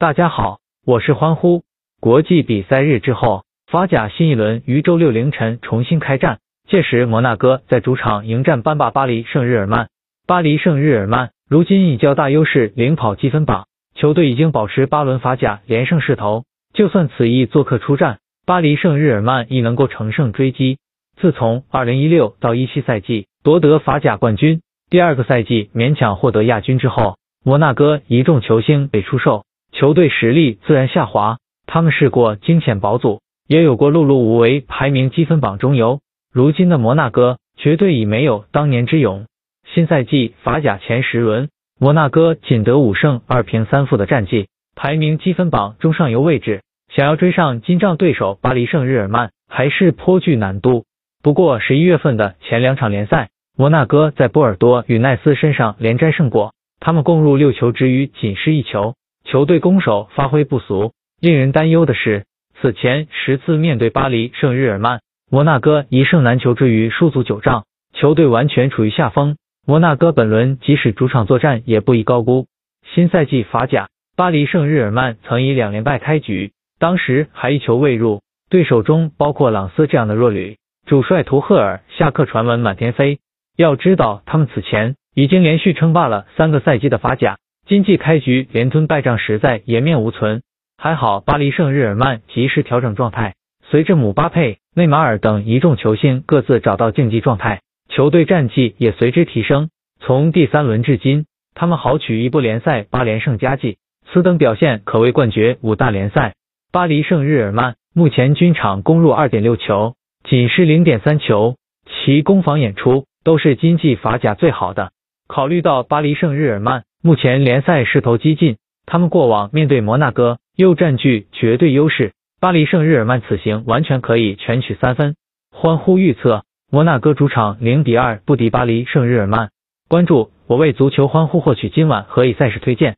大家好，我是欢呼。国际比赛日之后，法甲新一轮于周六凌晨重新开战。届时，摩纳哥在主场迎战班霸巴黎圣日耳曼。巴黎圣日耳曼如今以较大优势领跑积分榜，球队已经保持八轮法甲连胜势头。就算此役做客出战，巴黎圣日耳曼亦能够乘胜追击。自从二零一六到一七赛季夺得法甲冠军，第二个赛季勉强获得亚军之后，摩纳哥一众球星被出售，球队实力自然下滑。他们试过惊险保组，也有过碌碌无为，排名积分榜中游。如今的摩纳哥绝对已没有当年之勇。新赛季法甲前十轮，摩纳哥仅得五胜二平三负的战绩，排名积分榜中上游位置，想要追上金帐对手巴黎圣日耳曼还是颇具难度。不过十一月份的前两场联赛，摩纳哥在波尔多与奈斯身上连摘胜果，他们共入六球之余仅失一球，球队攻守发挥不俗。令人担忧的是，此前十次面对巴黎圣日耳曼。摩纳哥一胜难求之余输足九仗，球队完全处于下风。摩纳哥本轮即使主场作战也不宜高估。新赛季法甲，巴黎圣日耳曼曾以两连败开局，当时还一球未入，对手中包括朗斯这样的弱旅，主帅图赫尔下课传闻满天飞。要知道，他们此前已经连续称霸了三个赛季的法甲，今季开局连吞败仗，实在颜面无存。还好巴黎圣日耳曼及时调整状态。随着姆巴佩、内马尔等一众球星各自找到竞技状态，球队战绩也随之提升。从第三轮至今，他们豪取一部联赛八连胜佳绩，此等表现可谓冠绝五大联赛。巴黎圣日耳曼目前均场攻入二点六球，仅失零点三球，其攻防演出都是今季法甲最好的。考虑到巴黎圣日耳曼目前联赛势头激进，他们过往面对摩纳哥又占据绝对优势。巴黎圣日耳曼此行完全可以全取三分。欢呼预测，摩纳哥主场零比二不敌巴黎圣日耳曼。关注我为足球欢呼获取今晚何以赛事推荐。